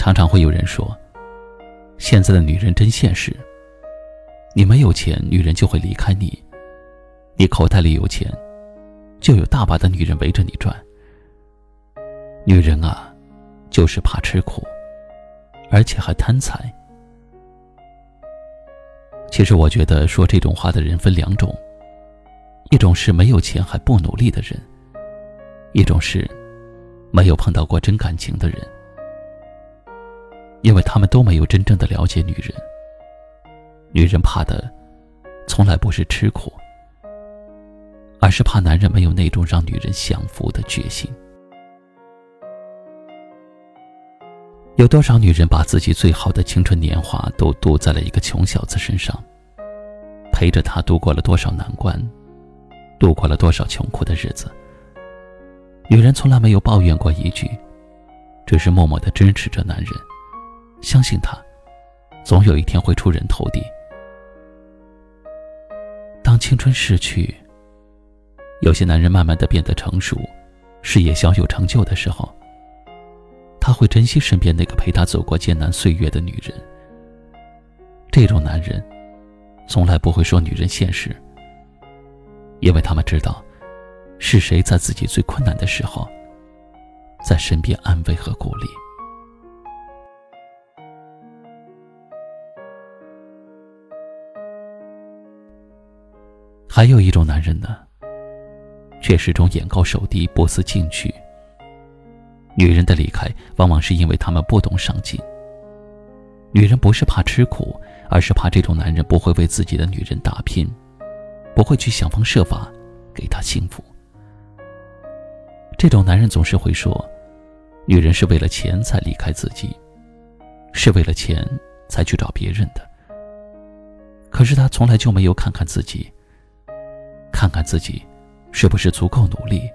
常常会有人说：“现在的女人真现实。你没有钱，女人就会离开你；你口袋里有钱，就有大把的女人围着你转。女人啊，就是怕吃苦，而且还贪财。其实我觉得说这种话的人分两种：一种是没有钱还不努力的人；一种是没有碰到过真感情的人。”因为他们都没有真正的了解女人。女人怕的，从来不是吃苦，而是怕男人没有那种让女人享福的决心。有多少女人把自己最好的青春年华都赌在了一个穷小子身上，陪着他度过了多少难关，度过了多少穷苦的日子。女人从来没有抱怨过一句，只是默默的支持着男人。相信他，总有一天会出人头地。当青春逝去，有些男人慢慢的变得成熟，事业小有成就的时候，他会珍惜身边那个陪他走过艰难岁月的女人。这种男人，从来不会说女人现实，因为他们知道，是谁在自己最困难的时候，在身边安慰和鼓励。还有一种男人呢，却始终眼高手低、不思进取。女人的离开，往往是因为他们不懂上进。女人不是怕吃苦，而是怕这种男人不会为自己的女人打拼，不会去想方设法给她幸福。这种男人总是会说，女人是为了钱才离开自己，是为了钱才去找别人的。可是他从来就没有看看自己。看看自己，是不是足够努力？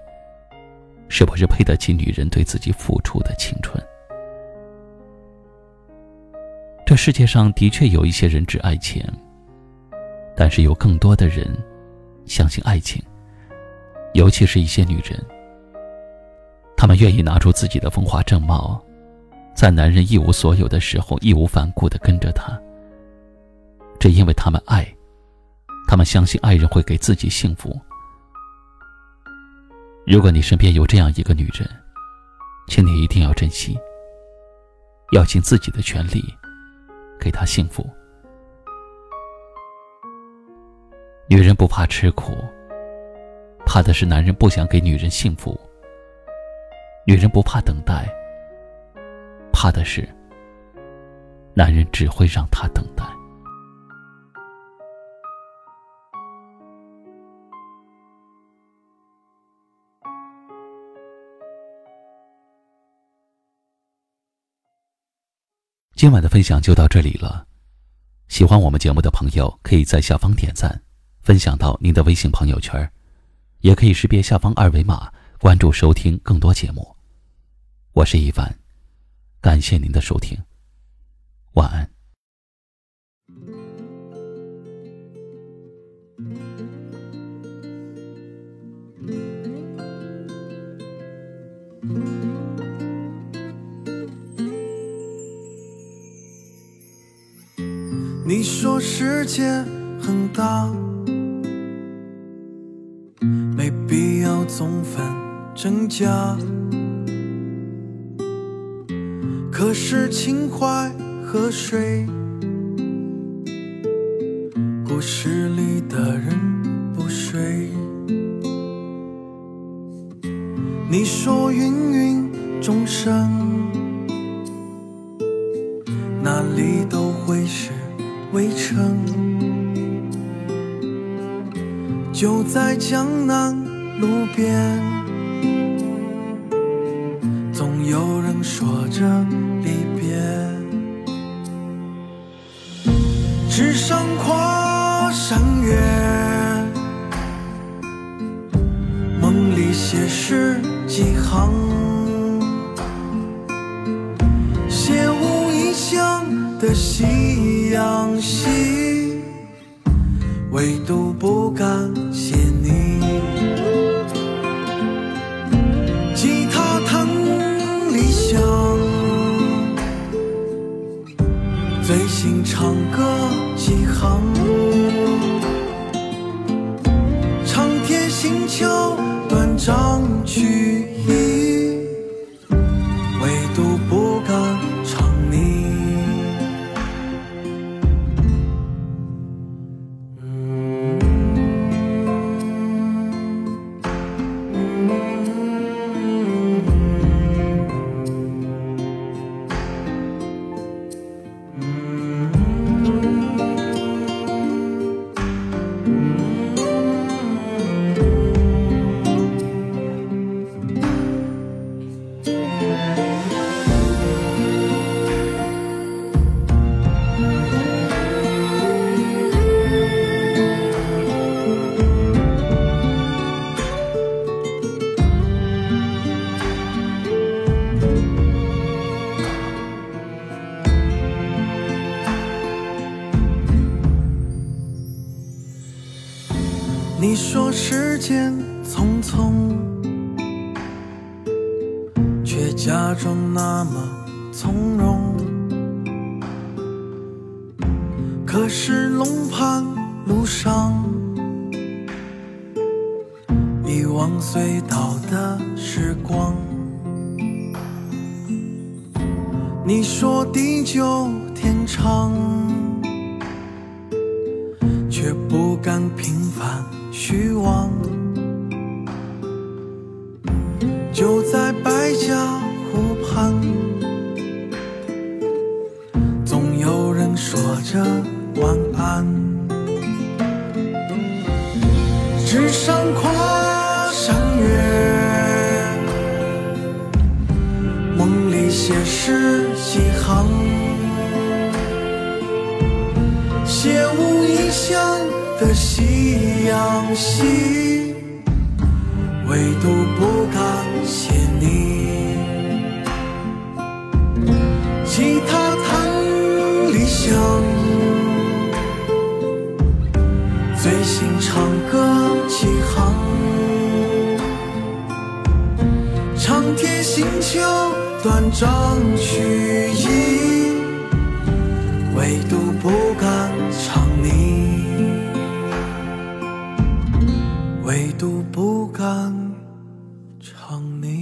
是不是配得起女人对自己付出的青春？这世界上的确有一些人只爱钱，但是有更多的人相信爱情。尤其是一些女人，她们愿意拿出自己的风华正茂，在男人一无所有的时候义无反顾的跟着他。只因为他们爱。他们相信爱人会给自己幸福。如果你身边有这样一个女人，请你一定要珍惜，要尽自己的全力给她幸福。女人不怕吃苦，怕的是男人不想给女人幸福；女人不怕等待，怕的是男人只会让她等待。今晚的分享就到这里了，喜欢我们节目的朋友可以在下方点赞，分享到您的微信朋友圈，也可以识别下方二维码关注收听更多节目。我是一凡，感谢您的收听，晚安。你说世界很大，没必要总分真假。可是情怀和水，故事里的人不睡。你说芸芸众生，哪里都会是。围城就在江南路边，总有人说着离别。只上跨山月，梦里写诗几行。写无异乡的心。唯独不感谢你。吉他弹理想，最新唱歌几行，长天星桥你说时间匆匆，却假装那么从容。可是龙盘路上，遗忘隧道的时光。你说地久天长。凡虚妄。就在百家湖畔，总有人说着晚安。纸上跨山岳，梦里写诗几行。写无异乡的夕阳西，唯独不敢写你。吉他弹理想，最新唱歌起航，长天行桥断章取义。唯独不敢唱你，唯独不敢唱你。